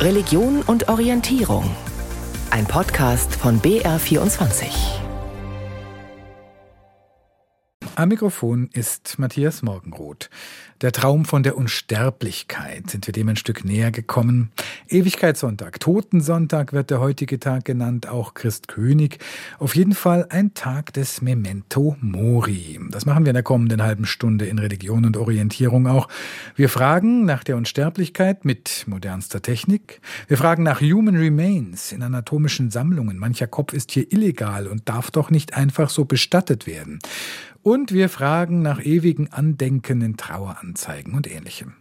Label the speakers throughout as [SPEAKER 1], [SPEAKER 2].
[SPEAKER 1] Religion und Orientierung. Ein Podcast von BR24.
[SPEAKER 2] Am Mikrofon ist Matthias Morgenroth. Der Traum von der Unsterblichkeit sind wir dem ein Stück näher gekommen. Ewigkeitssonntag, Totensonntag wird der heutige Tag genannt, auch Christkönig. Auf jeden Fall ein Tag des Memento Mori. Das machen wir in der kommenden halben Stunde in Religion und Orientierung auch. Wir fragen nach der Unsterblichkeit mit modernster Technik. Wir fragen nach Human Remains in anatomischen Sammlungen. Mancher Kopf ist hier illegal und darf doch nicht einfach so bestattet werden. Und wir fragen nach ewigen Andenken in Traueranzeigen und ähnlichem.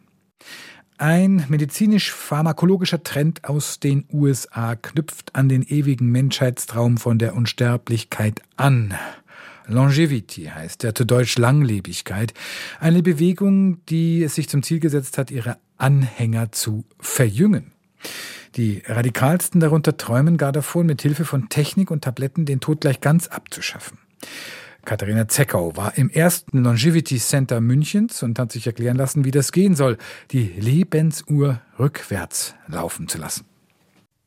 [SPEAKER 2] Ein medizinisch-pharmakologischer Trend aus den USA knüpft an den ewigen Menschheitstraum von der Unsterblichkeit an. Longevity heißt der zu Deutsch Langlebigkeit. Eine Bewegung, die es sich zum Ziel gesetzt hat, ihre Anhänger zu verjüngen. Die radikalsten darunter träumen gar davon, mit Hilfe von Technik und Tabletten den Tod gleich ganz abzuschaffen. Katharina Zeckau war im ersten Longevity Center Münchens und hat sich erklären lassen, wie das gehen soll, die Lebensuhr rückwärts laufen zu lassen.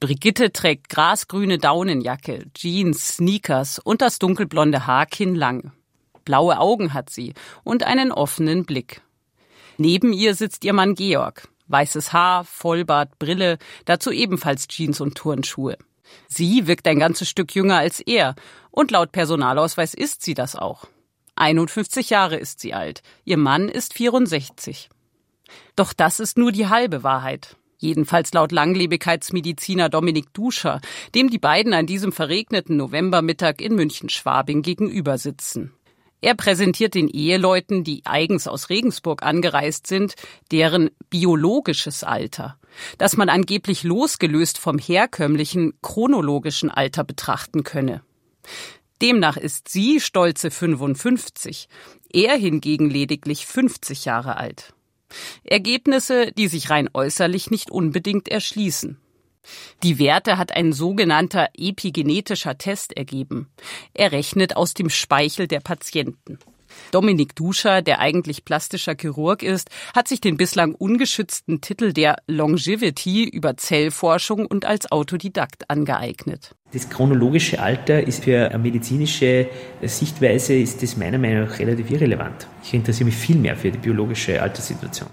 [SPEAKER 3] Brigitte trägt grasgrüne Daunenjacke, Jeans, Sneakers und das dunkelblonde Haar kinnlang. Blaue Augen hat sie und einen offenen Blick. Neben ihr sitzt ihr Mann Georg. Weißes Haar, Vollbart, Brille, dazu ebenfalls Jeans und Turnschuhe. Sie wirkt ein ganzes Stück jünger als er und laut Personalausweis ist sie das auch. 51 Jahre ist sie alt. Ihr Mann ist 64. Doch das ist nur die halbe Wahrheit. Jedenfalls laut Langlebigkeitsmediziner Dominik Duscher, dem die beiden an diesem verregneten Novembermittag in München-Schwabing gegenüber sitzen. Er präsentiert den Eheleuten, die eigens aus Regensburg angereist sind, deren biologisches Alter, das man angeblich losgelöst vom herkömmlichen chronologischen Alter betrachten könne. Demnach ist sie stolze 55, er hingegen lediglich 50 Jahre alt. Ergebnisse, die sich rein äußerlich nicht unbedingt erschließen. Die Werte hat ein sogenannter epigenetischer Test ergeben. Er rechnet aus dem Speichel der Patienten. Dominik Duscher, der eigentlich plastischer Chirurg ist, hat sich den bislang ungeschützten Titel der Longevity über Zellforschung und als Autodidakt angeeignet.
[SPEAKER 4] Das chronologische Alter ist für eine medizinische Sichtweise ist das meiner Meinung nach relativ irrelevant. Ich interessiere mich viel mehr für die biologische Alterssituation.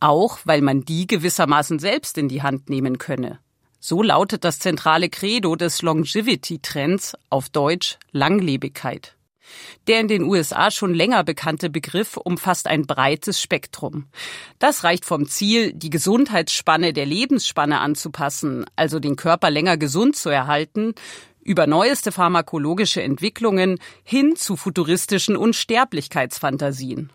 [SPEAKER 3] Auch weil man die gewissermaßen selbst in die Hand nehmen könne. So lautet das zentrale Credo des Longevity-Trends auf Deutsch Langlebigkeit. Der in den USA schon länger bekannte Begriff umfasst ein breites Spektrum. Das reicht vom Ziel, die Gesundheitsspanne der Lebensspanne anzupassen, also den Körper länger gesund zu erhalten, über neueste pharmakologische Entwicklungen hin zu futuristischen Unsterblichkeitsfantasien.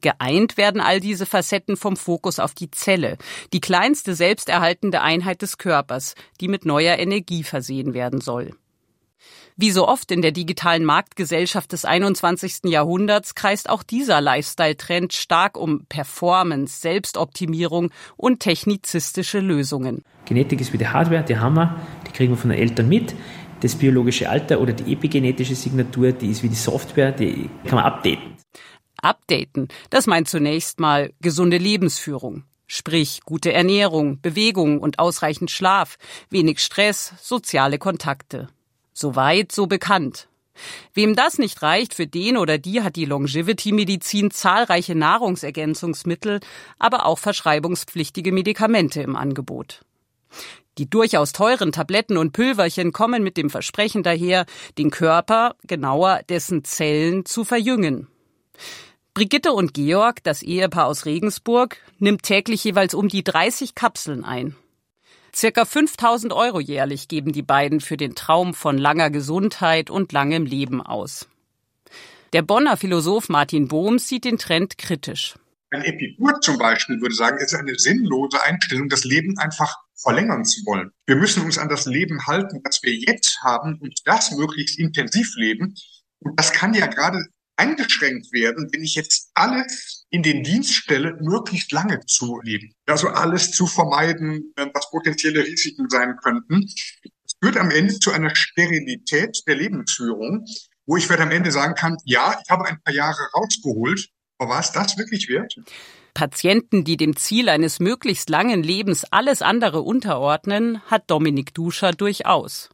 [SPEAKER 3] Geeint werden all diese Facetten vom Fokus auf die Zelle, die kleinste selbsterhaltende Einheit des Körpers, die mit neuer Energie versehen werden soll. Wie so oft in der digitalen Marktgesellschaft des 21. Jahrhunderts kreist auch dieser Lifestyle-Trend stark um Performance, Selbstoptimierung und technizistische Lösungen.
[SPEAKER 4] Genetik ist wie die Hardware, die haben wir, die kriegen wir von den Eltern mit. Das biologische Alter oder die epigenetische Signatur, die ist wie die Software, die kann man updaten.
[SPEAKER 3] Updaten, das meint zunächst mal gesunde Lebensführung. Sprich gute Ernährung, Bewegung und ausreichend Schlaf, wenig Stress, soziale Kontakte. Soweit, so bekannt. Wem das nicht reicht, für den oder die hat die Longevity-Medizin zahlreiche Nahrungsergänzungsmittel, aber auch verschreibungspflichtige Medikamente im Angebot. Die durchaus teuren Tabletten und Pülverchen kommen mit dem Versprechen daher, den Körper, genauer dessen Zellen, zu verjüngen. Brigitte und Georg, das Ehepaar aus Regensburg, nimmt täglich jeweils um die 30 Kapseln ein. Circa 5000 Euro jährlich geben die beiden für den Traum von langer Gesundheit und langem Leben aus. Der Bonner Philosoph Martin Bohm sieht den Trend kritisch.
[SPEAKER 5] Ein Epikur zum Beispiel würde sagen, es ist eine sinnlose Einstellung, das Leben einfach verlängern zu wollen. Wir müssen uns an das Leben halten, das wir jetzt haben und das möglichst intensiv leben. Und das kann ja gerade eingeschränkt werden, wenn ich jetzt alles in den Dienst stelle, möglichst lange zu leben. Also alles zu vermeiden, äh, was potenzielle Risiken sein könnten. Es führt am Ende zu einer Sterilität der Lebensführung, wo ich werde am Ende sagen kann, ja, ich habe ein paar Jahre rausgeholt, aber war es das wirklich wert?
[SPEAKER 3] Patienten, die dem Ziel eines möglichst langen Lebens alles andere unterordnen, hat Dominik Duscher durchaus.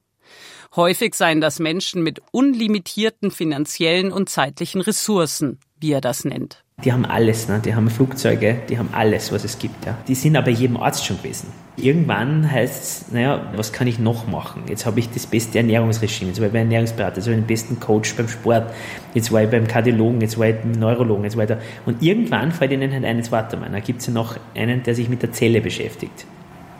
[SPEAKER 3] Häufig seien das Menschen mit unlimitierten finanziellen und zeitlichen Ressourcen, wie er das nennt.
[SPEAKER 4] Die haben alles, ne? die haben Flugzeuge, die haben alles, was es gibt. Ja? Die sind aber jedem Arzt schon gewesen. Irgendwann heißt es, naja, was kann ich noch machen? Jetzt habe ich das beste Ernährungsregime, jetzt war ich beim Ernährungsberater, jetzt habe ich den besten Coach beim Sport, jetzt war ich beim Kardiologen, jetzt war ich beim Neurologen, jetzt weiter. Und irgendwann fällt ihnen halt ein, jetzt warte mal, da gibt es ja noch einen, der sich mit der Zelle beschäftigt.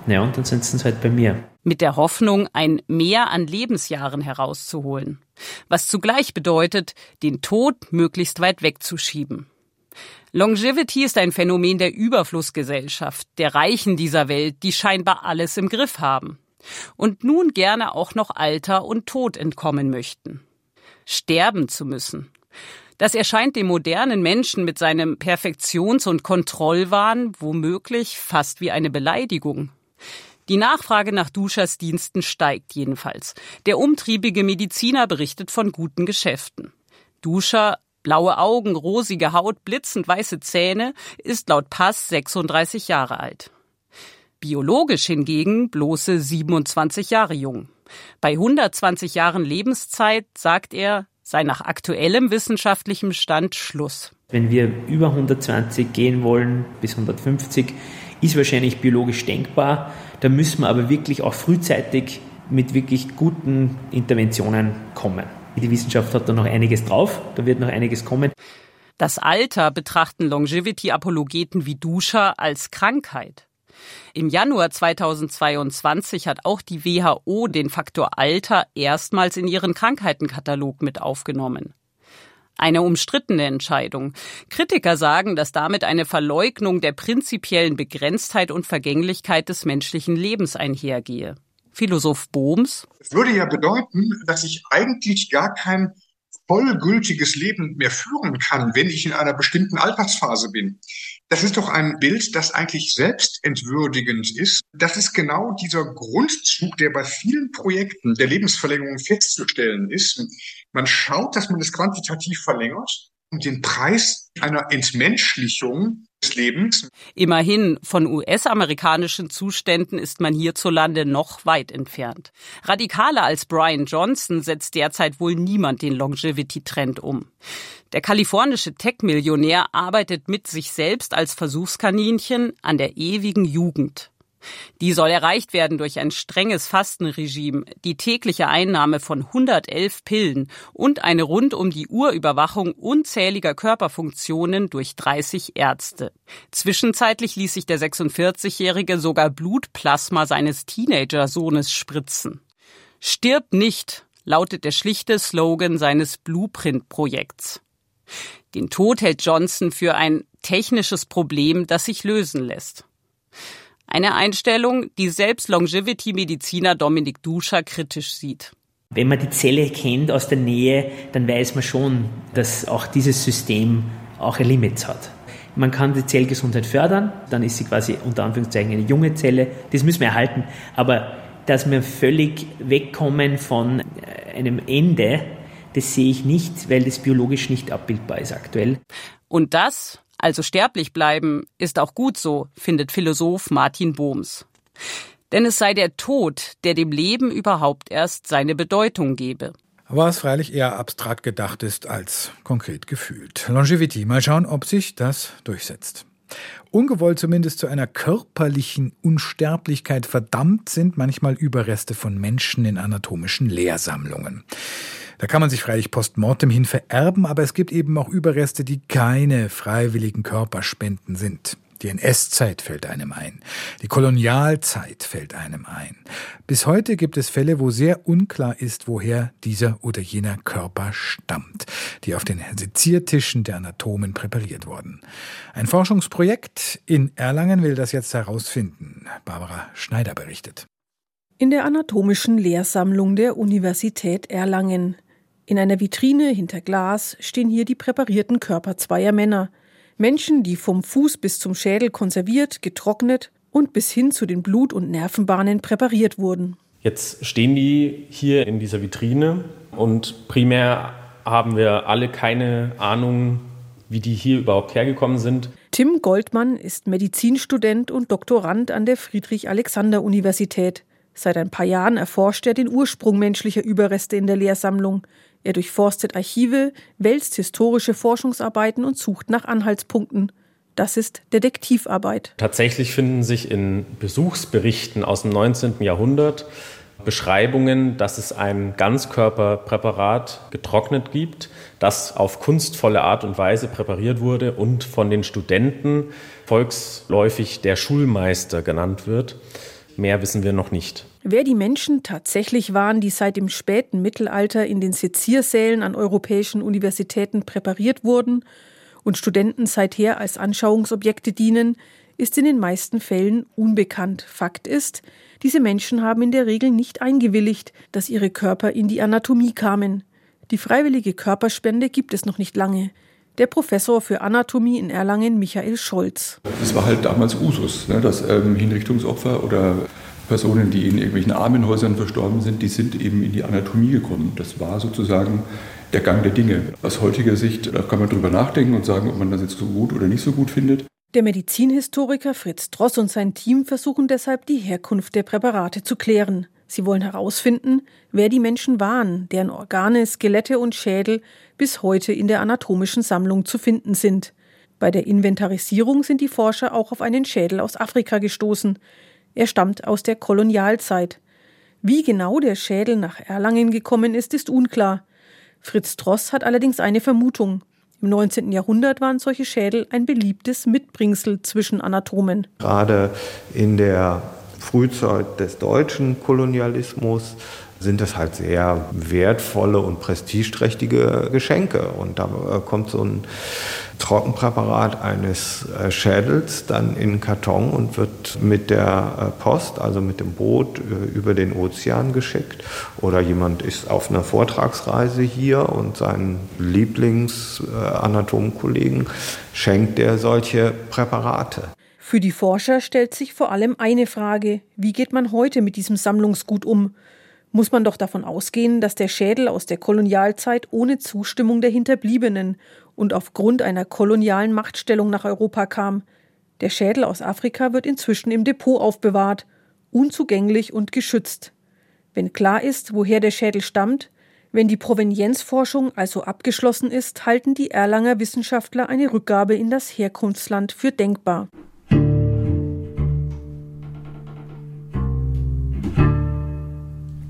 [SPEAKER 4] Naja, und dann sind sie halt bei mir.
[SPEAKER 3] Mit der Hoffnung, ein Mehr an Lebensjahren herauszuholen. Was zugleich bedeutet, den Tod möglichst weit wegzuschieben. Longevity ist ein Phänomen der Überflussgesellschaft, der Reichen dieser Welt, die scheinbar alles im Griff haben. Und nun gerne auch noch Alter und Tod entkommen möchten. Sterben zu müssen. Das erscheint dem modernen Menschen mit seinem Perfektions- und Kontrollwahn womöglich fast wie eine Beleidigung. Die Nachfrage nach Duschers Diensten steigt jedenfalls. Der umtriebige Mediziner berichtet von guten Geschäften. Duscher, blaue Augen, rosige Haut, blitzend weiße Zähne, ist laut Pass 36 Jahre alt. Biologisch hingegen bloße 27 Jahre jung. Bei 120 Jahren Lebenszeit, sagt er, sei nach aktuellem wissenschaftlichem Stand Schluss.
[SPEAKER 4] Wenn wir über 120 gehen wollen, bis 150, ist wahrscheinlich biologisch denkbar. Da müssen wir aber wirklich auch frühzeitig mit wirklich guten Interventionen kommen. Die Wissenschaft hat da noch einiges drauf, da wird noch einiges kommen.
[SPEAKER 3] Das Alter betrachten Longevity-Apologeten wie Duscher als Krankheit. Im Januar 2022 hat auch die WHO den Faktor Alter erstmals in ihren Krankheitenkatalog mit aufgenommen. Eine umstrittene Entscheidung. Kritiker sagen, dass damit eine Verleugnung der prinzipiellen Begrenztheit und Vergänglichkeit des menschlichen Lebens einhergehe. Philosoph Bohms.
[SPEAKER 5] Es würde ja bedeuten, dass ich eigentlich gar kein vollgültiges Leben mehr führen kann, wenn ich in einer bestimmten Altersphase bin. Das ist doch ein Bild, das eigentlich selbstentwürdigend ist. Das ist genau dieser Grundzug, der bei vielen Projekten der Lebensverlängerung festzustellen ist. Man schaut, dass man es quantitativ verlängert und den Preis einer Entmenschlichung Lebens.
[SPEAKER 3] Immerhin, von US-amerikanischen Zuständen ist man hierzulande noch weit entfernt. Radikaler als Brian Johnson setzt derzeit wohl niemand den Longevity-Trend um. Der kalifornische Tech-Millionär arbeitet mit sich selbst als Versuchskaninchen an der ewigen Jugend. Die soll erreicht werden durch ein strenges Fastenregime, die tägliche Einnahme von 111 Pillen und eine rund um die Uhr Überwachung unzähliger Körperfunktionen durch 30 Ärzte. Zwischenzeitlich ließ sich der 46-Jährige sogar Blutplasma seines Teenagersohnes spritzen. Stirb nicht, lautet der schlichte Slogan seines Blueprint-Projekts. Den Tod hält Johnson für ein technisches Problem, das sich lösen lässt. Eine Einstellung, die selbst Longevity-Mediziner Dominik Duscher kritisch sieht.
[SPEAKER 4] Wenn man die Zelle kennt aus der Nähe, dann weiß man schon, dass auch dieses System auch ein Limit hat. Man kann die Zellgesundheit fördern, dann ist sie quasi unter Anführungszeichen eine junge Zelle. Das müssen wir erhalten. Aber dass wir völlig wegkommen von einem Ende, das sehe ich nicht, weil das biologisch nicht abbildbar ist aktuell.
[SPEAKER 3] Und das, also sterblich bleiben, ist auch gut so, findet Philosoph Martin Bohms. Denn es sei der Tod, der dem Leben überhaupt erst seine Bedeutung gebe.
[SPEAKER 2] Was freilich eher abstrakt gedacht ist als konkret gefühlt. Longevity, mal schauen, ob sich das durchsetzt. Ungewollt zumindest zu einer körperlichen Unsterblichkeit verdammt sind manchmal Überreste von Menschen in anatomischen Lehrsammlungen. Da kann man sich freilich postmortem hin vererben, aber es gibt eben auch Überreste, die keine freiwilligen Körperspenden sind. Die NS-Zeit fällt einem ein. Die Kolonialzeit fällt einem ein. Bis heute gibt es Fälle, wo sehr unklar ist, woher dieser oder jener Körper stammt, die auf den Seziertischen der Anatomen präpariert wurden. Ein Forschungsprojekt in Erlangen will das jetzt herausfinden. Barbara Schneider berichtet.
[SPEAKER 6] In der anatomischen Lehrsammlung der Universität Erlangen. In einer Vitrine hinter Glas stehen hier die präparierten Körper zweier Männer. Menschen, die vom Fuß bis zum Schädel konserviert, getrocknet und bis hin zu den Blut- und Nervenbahnen präpariert wurden.
[SPEAKER 7] Jetzt stehen die hier in dieser Vitrine und primär haben wir alle keine Ahnung, wie die hier überhaupt hergekommen sind.
[SPEAKER 6] Tim Goldmann ist Medizinstudent und Doktorand an der Friedrich-Alexander-Universität. Seit ein paar Jahren erforscht er den Ursprung menschlicher Überreste in der Lehrsammlung. Er durchforstet Archive, wälzt historische Forschungsarbeiten und sucht nach Anhaltspunkten. Das ist Detektivarbeit.
[SPEAKER 7] Tatsächlich finden sich in Besuchsberichten aus dem 19. Jahrhundert Beschreibungen, dass es ein Ganzkörperpräparat getrocknet gibt, das auf kunstvolle Art und Weise präpariert wurde und von den Studenten volksläufig der Schulmeister genannt wird. Mehr wissen wir noch nicht.
[SPEAKER 6] Wer die Menschen tatsächlich waren, die seit dem späten Mittelalter in den Seziersälen an europäischen Universitäten präpariert wurden und Studenten seither als Anschauungsobjekte dienen, ist in den meisten Fällen unbekannt. Fakt ist, diese Menschen haben in der Regel nicht eingewilligt, dass ihre Körper in die Anatomie kamen. Die freiwillige Körperspende gibt es noch nicht lange. Der Professor für Anatomie in Erlangen, Michael Scholz.
[SPEAKER 8] Das war halt damals Usus, ne, dass ähm, Hinrichtungsopfer oder Personen, die in irgendwelchen Armenhäusern verstorben sind, die sind eben in die Anatomie gekommen. Das war sozusagen der Gang der Dinge. Aus heutiger Sicht da kann man drüber nachdenken und sagen, ob man das jetzt so gut oder nicht so gut findet.
[SPEAKER 6] Der Medizinhistoriker Fritz Dross und sein Team versuchen deshalb, die Herkunft der Präparate zu klären. Sie wollen herausfinden, wer die Menschen waren, deren Organe, Skelette und Schädel bis heute in der anatomischen Sammlung zu finden sind. Bei der Inventarisierung sind die Forscher auch auf einen Schädel aus Afrika gestoßen. Er stammt aus der Kolonialzeit. Wie genau der Schädel nach Erlangen gekommen ist, ist unklar. Fritz Dross hat allerdings eine Vermutung. Im 19. Jahrhundert waren solche Schädel ein beliebtes Mitbringsel zwischen Anatomen.
[SPEAKER 9] Gerade in der Frühzeit des deutschen Kolonialismus sind das halt sehr wertvolle und prestigeträchtige Geschenke. Und da äh, kommt so ein Trockenpräparat eines äh, Schädels dann in Karton und wird mit der äh, Post, also mit dem Boot über den Ozean geschickt. Oder jemand ist auf einer Vortragsreise hier und seinen Lieblingsanatomkollegen schenkt der solche Präparate.
[SPEAKER 6] Für die Forscher stellt sich vor allem eine Frage, wie geht man heute mit diesem Sammlungsgut um? muss man doch davon ausgehen, dass der Schädel aus der Kolonialzeit ohne Zustimmung der Hinterbliebenen und aufgrund einer kolonialen Machtstellung nach Europa kam. Der Schädel aus Afrika wird inzwischen im Depot aufbewahrt, unzugänglich und geschützt. Wenn klar ist, woher der Schädel stammt, wenn die Provenienzforschung also abgeschlossen ist, halten die Erlanger Wissenschaftler eine Rückgabe in das Herkunftsland für denkbar.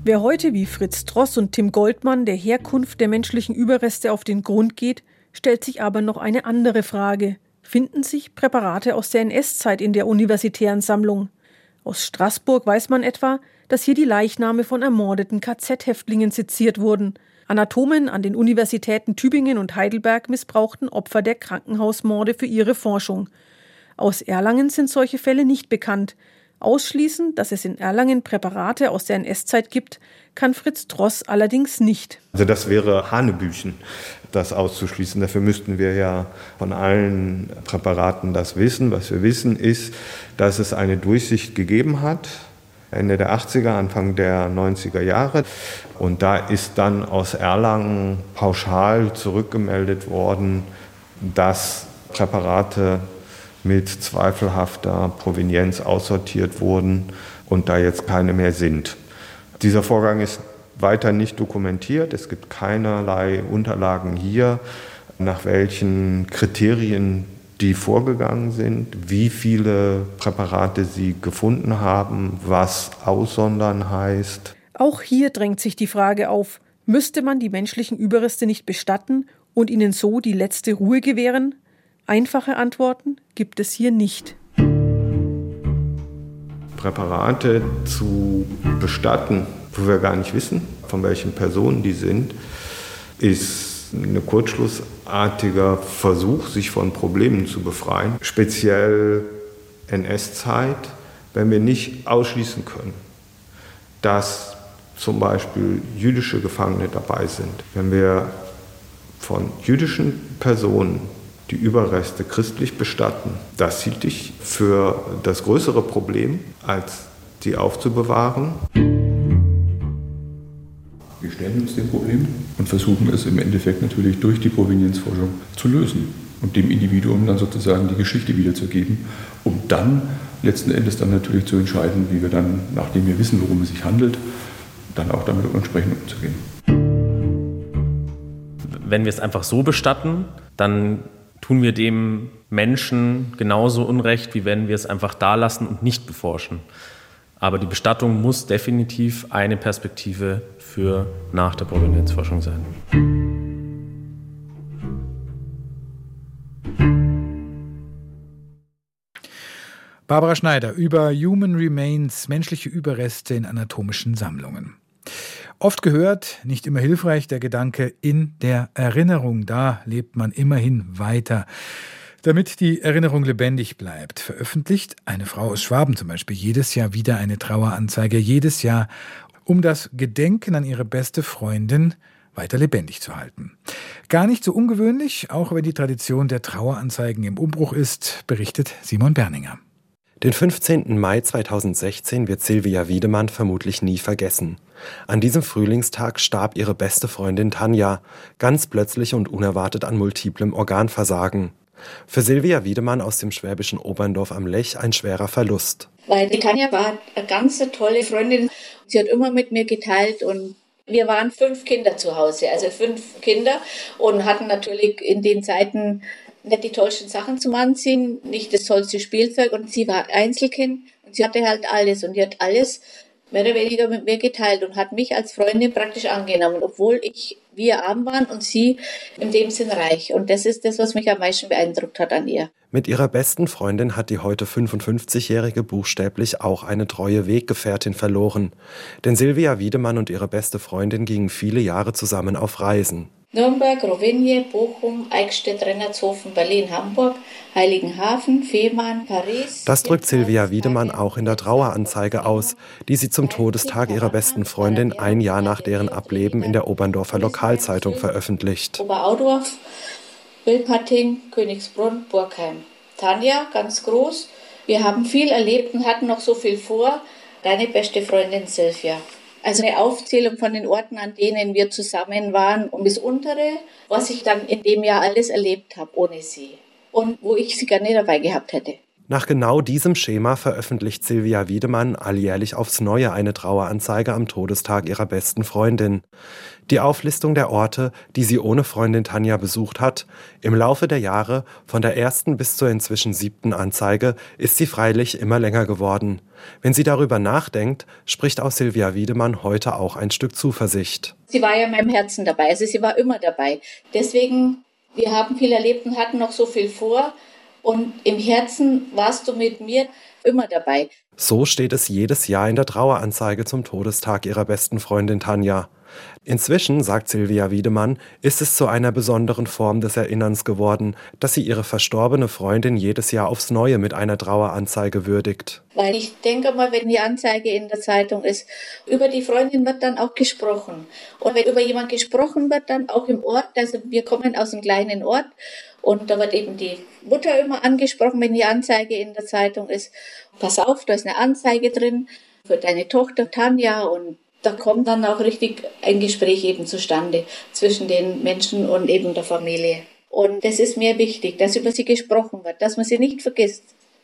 [SPEAKER 6] Wer heute wie Fritz Dross und Tim Goldmann der Herkunft der menschlichen Überreste auf den Grund geht, stellt sich aber noch eine andere Frage. Finden sich Präparate aus der NS-Zeit in der universitären Sammlung? Aus Straßburg weiß man etwa, dass hier die Leichname von ermordeten KZ-Häftlingen seziert wurden. Anatomen an den Universitäten Tübingen und Heidelberg missbrauchten Opfer der Krankenhausmorde für ihre Forschung. Aus Erlangen sind solche Fälle nicht bekannt, Ausschließen, dass es in Erlangen Präparate aus der NS-Zeit gibt, kann Fritz Dross allerdings nicht.
[SPEAKER 9] Also das wäre Hanebüchen, das auszuschließen. Dafür müssten wir ja von allen Präparaten das wissen. Was wir wissen ist, dass es eine Durchsicht gegeben hat, Ende der 80er, Anfang der 90er Jahre. Und da ist dann aus Erlangen pauschal zurückgemeldet worden, dass Präparate mit zweifelhafter Provenienz aussortiert wurden und da jetzt keine mehr sind. Dieser Vorgang ist weiter nicht dokumentiert. Es gibt keinerlei Unterlagen hier, nach welchen Kriterien die vorgegangen sind, wie viele Präparate sie gefunden haben, was aussondern heißt.
[SPEAKER 6] Auch hier drängt sich die Frage auf, müsste man die menschlichen Überreste nicht bestatten und ihnen so die letzte Ruhe gewähren? Einfache Antworten gibt es hier nicht.
[SPEAKER 9] Präparate zu bestatten, wo wir gar nicht wissen, von welchen Personen die sind, ist ein kurzschlussartiger Versuch, sich von Problemen zu befreien. Speziell NS-Zeit, wenn wir nicht ausschließen können, dass zum Beispiel jüdische Gefangene dabei sind. Wenn wir von jüdischen Personen die Überreste christlich bestatten. Das hielt ich für das größere Problem, als die aufzubewahren.
[SPEAKER 8] Wir stellen uns dem Problem und versuchen es im Endeffekt natürlich durch die Provenienzforschung zu lösen. und dem Individuum dann sozusagen die Geschichte wiederzugeben, um dann letzten Endes dann natürlich zu entscheiden, wie wir dann, nachdem wir wissen, worum es sich handelt, dann auch damit entsprechend umzugehen.
[SPEAKER 7] Wenn wir es einfach so bestatten, dann tun wir dem Menschen genauso Unrecht, wie wenn wir es einfach da lassen und nicht beforschen. Aber die Bestattung muss definitiv eine Perspektive für nach der Provenienzforschung sein.
[SPEAKER 2] Barbara Schneider über Human Remains, menschliche Überreste in anatomischen Sammlungen. Oft gehört, nicht immer hilfreich, der Gedanke in der Erinnerung. Da lebt man immerhin weiter. Damit die Erinnerung lebendig bleibt, veröffentlicht eine Frau aus Schwaben zum Beispiel jedes Jahr wieder eine Traueranzeige, jedes Jahr, um das Gedenken an ihre beste Freundin weiter lebendig zu halten. Gar nicht so ungewöhnlich, auch wenn die Tradition der Traueranzeigen im Umbruch ist, berichtet Simon Berninger.
[SPEAKER 10] Den 15. Mai 2016 wird Silvia Wiedemann vermutlich nie vergessen. An diesem Frühlingstag starb ihre beste Freundin Tanja, ganz plötzlich und unerwartet an multiplem Organversagen. Für Silvia Wiedemann aus dem schwäbischen Oberndorf am Lech ein schwerer Verlust.
[SPEAKER 11] Weil die Tanja war eine ganz tolle Freundin. Sie hat immer mit mir geteilt und wir waren fünf Kinder zu Hause, also fünf Kinder und hatten natürlich in den Zeiten nicht die tollsten Sachen zum Anziehen, nicht das tollste Spielzeug und sie war Einzelkind und sie hatte halt alles und die hat alles mehr oder weniger mit mir geteilt und hat mich als Freundin praktisch angenommen, obwohl ich wir arm waren und sie in dem Sinn reich. Und das ist das, was mich am meisten beeindruckt hat an ihr.
[SPEAKER 10] Mit ihrer besten Freundin hat die heute 55-Jährige buchstäblich auch eine treue Weggefährtin verloren. Denn Silvia Wiedemann und ihre beste Freundin gingen viele Jahre zusammen auf Reisen.
[SPEAKER 11] Nürnberg, Rovinje, Bochum, Eichstätt, Rennertshofen, Berlin, Hamburg, Heiligenhafen, Fehmarn, Paris.
[SPEAKER 10] Das drückt Silvia Wiedemann auch in der Traueranzeige aus, die sie zum Todestag ihrer besten Freundin ein Jahr nach deren Ableben in der Oberndorfer Lokalzeitung veröffentlicht.
[SPEAKER 11] Oberaudorf, Wilpating, Königsbrunn, Burgheim. Tanja, ganz groß. Wir haben viel erlebt und hatten noch so viel vor. Deine beste Freundin Silvia. Also eine Aufzählung von den Orten, an denen wir zusammen waren und das untere, was ich dann in dem Jahr alles erlebt habe ohne sie und wo ich sie gerne dabei gehabt hätte.
[SPEAKER 10] Nach genau diesem Schema veröffentlicht Silvia Wiedemann alljährlich aufs Neue eine Traueranzeige am Todestag ihrer besten Freundin. Die Auflistung der Orte, die sie ohne Freundin Tanja besucht hat, im Laufe der Jahre, von der ersten bis zur inzwischen siebten Anzeige, ist sie freilich immer länger geworden. Wenn sie darüber nachdenkt, spricht aus Silvia Wiedemann heute auch ein Stück Zuversicht.
[SPEAKER 11] Sie war ja in meinem Herzen dabei, also sie war immer dabei. Deswegen, wir haben viel erlebt und hatten noch so viel vor. Und im Herzen warst du mit mir immer dabei.
[SPEAKER 10] So steht es jedes Jahr in der Traueranzeige zum Todestag ihrer besten Freundin Tanja. Inzwischen, sagt Silvia Wiedemann, ist es zu einer besonderen Form des Erinnerns geworden, dass sie ihre verstorbene Freundin jedes Jahr aufs Neue mit einer Traueranzeige würdigt.
[SPEAKER 11] Weil ich denke mal, wenn die Anzeige in der Zeitung ist, über die Freundin wird dann auch gesprochen. Und wenn über jemand gesprochen wird, dann auch im Ort, also wir kommen aus einem kleinen Ort und da wird eben die Mutter immer angesprochen, wenn die Anzeige in der Zeitung ist. Pass auf, da ist eine Anzeige drin für deine Tochter Tanja und da kommt dann auch richtig ein Gespräch eben zustande zwischen den Menschen und eben der Familie. Und das ist mir wichtig, dass über sie gesprochen wird, dass man sie nicht vergisst.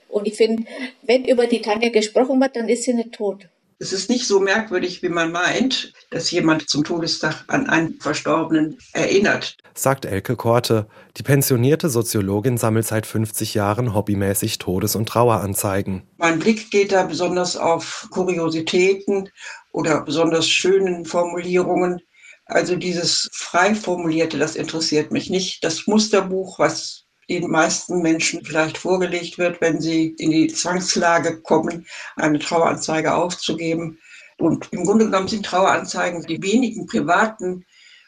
[SPEAKER 11] Und ich finde, wenn über die Tanja gesprochen wird, dann ist sie nicht tot.
[SPEAKER 12] Es ist nicht so merkwürdig, wie man meint, dass jemand zum Todestag an einen Verstorbenen erinnert.
[SPEAKER 10] Sagt Elke Korte. Die pensionierte Soziologin sammelt seit 50 Jahren hobbymäßig Todes- und Traueranzeigen.
[SPEAKER 12] Mein Blick geht da besonders auf Kuriositäten oder besonders schönen Formulierungen. Also dieses frei formulierte, das interessiert mich nicht. Das Musterbuch, was den meisten Menschen vielleicht vorgelegt wird, wenn sie in die Zwangslage kommen, eine Traueranzeige aufzugeben. Und im Grunde genommen sind Traueranzeigen die wenigen privaten,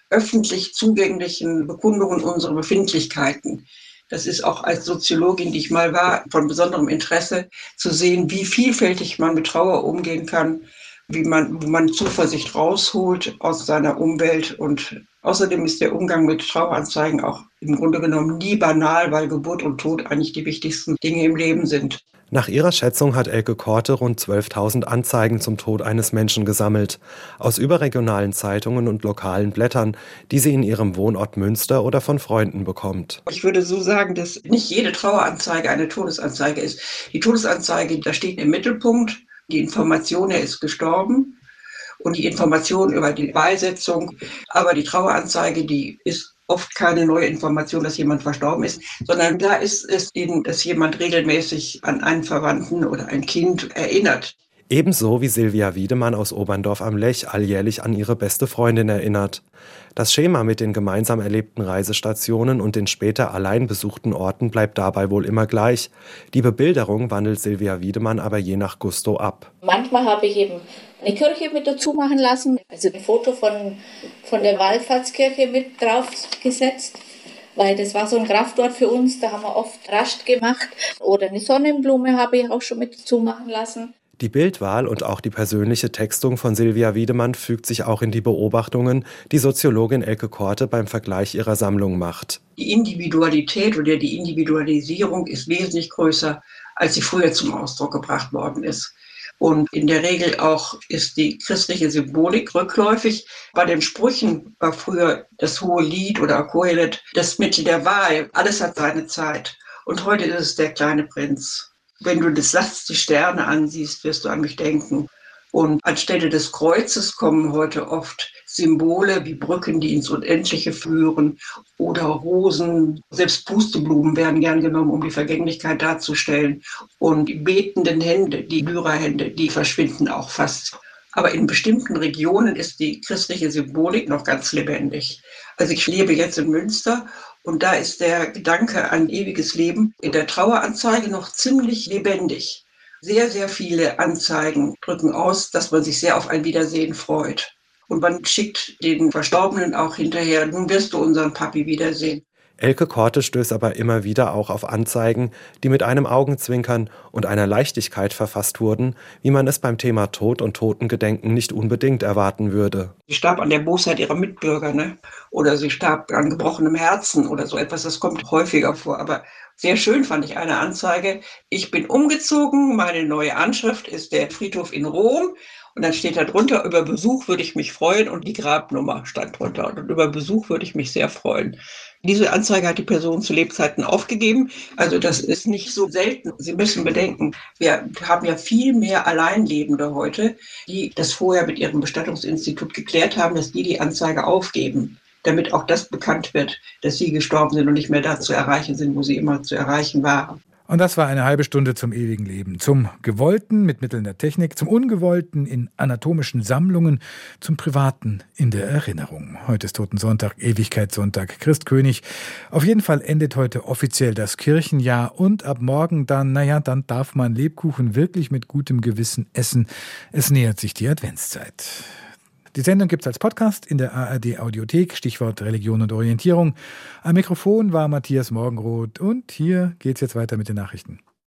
[SPEAKER 12] öffentlich zugänglichen Bekundungen unserer Befindlichkeiten. Das ist auch als Soziologin, die ich mal war, von besonderem Interesse zu sehen, wie vielfältig man mit Trauer umgehen kann, wie man, wo man Zuversicht rausholt aus seiner Umwelt und Außerdem ist der Umgang mit Traueranzeigen auch im Grunde genommen nie banal, weil Geburt und Tod eigentlich die wichtigsten Dinge im Leben sind.
[SPEAKER 10] Nach ihrer Schätzung hat Elke Korte rund 12.000 Anzeigen zum Tod eines Menschen gesammelt. Aus überregionalen Zeitungen und lokalen Blättern, die sie in ihrem Wohnort Münster oder von Freunden bekommt.
[SPEAKER 12] Ich würde so sagen, dass nicht jede Traueranzeige eine Todesanzeige ist. Die Todesanzeige, da steht im Mittelpunkt die Information, er ist gestorben und die Information über die Beisetzung. Aber die Traueranzeige, die ist oft keine neue Information, dass jemand verstorben ist, sondern da ist es eben, dass jemand regelmäßig an einen Verwandten oder ein Kind erinnert.
[SPEAKER 10] Ebenso wie Silvia Wiedemann aus Oberndorf am Lech alljährlich an ihre beste Freundin erinnert. Das Schema mit den gemeinsam erlebten Reisestationen und den später allein besuchten Orten bleibt dabei wohl immer gleich. Die Bebilderung wandelt Silvia Wiedemann aber je nach Gusto ab.
[SPEAKER 11] Manchmal habe ich eben eine Kirche mit dazu machen lassen, also ein Foto von, von der Wallfahrtskirche mit draufgesetzt weil das war so ein Kraftort für uns, da haben wir oft Rast gemacht. Oder eine Sonnenblume habe ich auch schon mit dazu machen lassen.
[SPEAKER 10] Die Bildwahl und auch die persönliche Textung von Silvia Wiedemann fügt sich auch in die Beobachtungen, die Soziologin Elke Korte beim Vergleich ihrer Sammlung macht.
[SPEAKER 12] Die Individualität oder die Individualisierung ist wesentlich größer, als sie früher zum Ausdruck gebracht worden ist. Und in der Regel auch ist die christliche Symbolik rückläufig. Bei den Sprüchen war früher das hohe Lied oder Kohelet das Mittel der Wahl. Alles hat seine Zeit. Und heute ist es der kleine Prinz. Wenn du das Satz die Sterne ansiehst, wirst du an mich denken. Und anstelle des Kreuzes kommen heute oft Symbole wie Brücken, die ins Unendliche führen oder Rosen. Selbst Pusteblumen werden gern genommen, um die Vergänglichkeit darzustellen. Und die betenden Hände, die Lyrahände, die verschwinden auch fast. Aber in bestimmten Regionen ist die christliche Symbolik noch ganz lebendig. Also ich lebe jetzt in Münster und da ist der Gedanke an ewiges Leben in der Traueranzeige noch ziemlich lebendig. Sehr, sehr viele Anzeigen drücken aus, dass man sich sehr auf ein Wiedersehen freut. Und man schickt den Verstorbenen auch hinterher, nun wirst du unseren Papi wiedersehen.
[SPEAKER 10] Elke Korte stößt aber immer wieder auch auf Anzeigen, die mit einem Augenzwinkern und einer Leichtigkeit verfasst wurden, wie man es beim Thema Tod und Totengedenken nicht unbedingt erwarten würde.
[SPEAKER 12] Sie starb an der Bosheit ihrer Mitbürger, ne? Oder sie starb an gebrochenem Herzen oder so etwas. Das kommt häufiger vor. Aber sehr schön fand ich eine Anzeige. Ich bin umgezogen. Meine neue Anschrift ist der Friedhof in Rom. Und dann steht da drunter, über Besuch würde ich mich freuen und die Grabnummer stand drunter. Und über Besuch würde ich mich sehr freuen. Diese Anzeige hat die Person zu Lebzeiten aufgegeben. Also das ist nicht so selten. Sie müssen bedenken, wir haben ja viel mehr Alleinlebende heute, die das vorher mit ihrem Bestattungsinstitut geklärt haben, dass die die Anzeige aufgeben damit auch das bekannt wird, dass sie gestorben sind und nicht mehr da zu erreichen sind, wo sie immer zu erreichen waren.
[SPEAKER 2] Und das war eine halbe Stunde zum ewigen Leben. Zum Gewollten mit Mitteln der Technik, zum Ungewollten in anatomischen Sammlungen, zum Privaten in der Erinnerung. Heute ist Totensonntag, Ewigkeitssonntag, Christkönig. Auf jeden Fall endet heute offiziell das Kirchenjahr und ab morgen dann, naja, dann darf man Lebkuchen wirklich mit gutem Gewissen essen. Es nähert sich die Adventszeit. Die Sendung gibt es als Podcast in der ARD Audiothek, Stichwort Religion und Orientierung. Am Mikrofon war Matthias Morgenroth und hier geht's jetzt weiter mit den Nachrichten.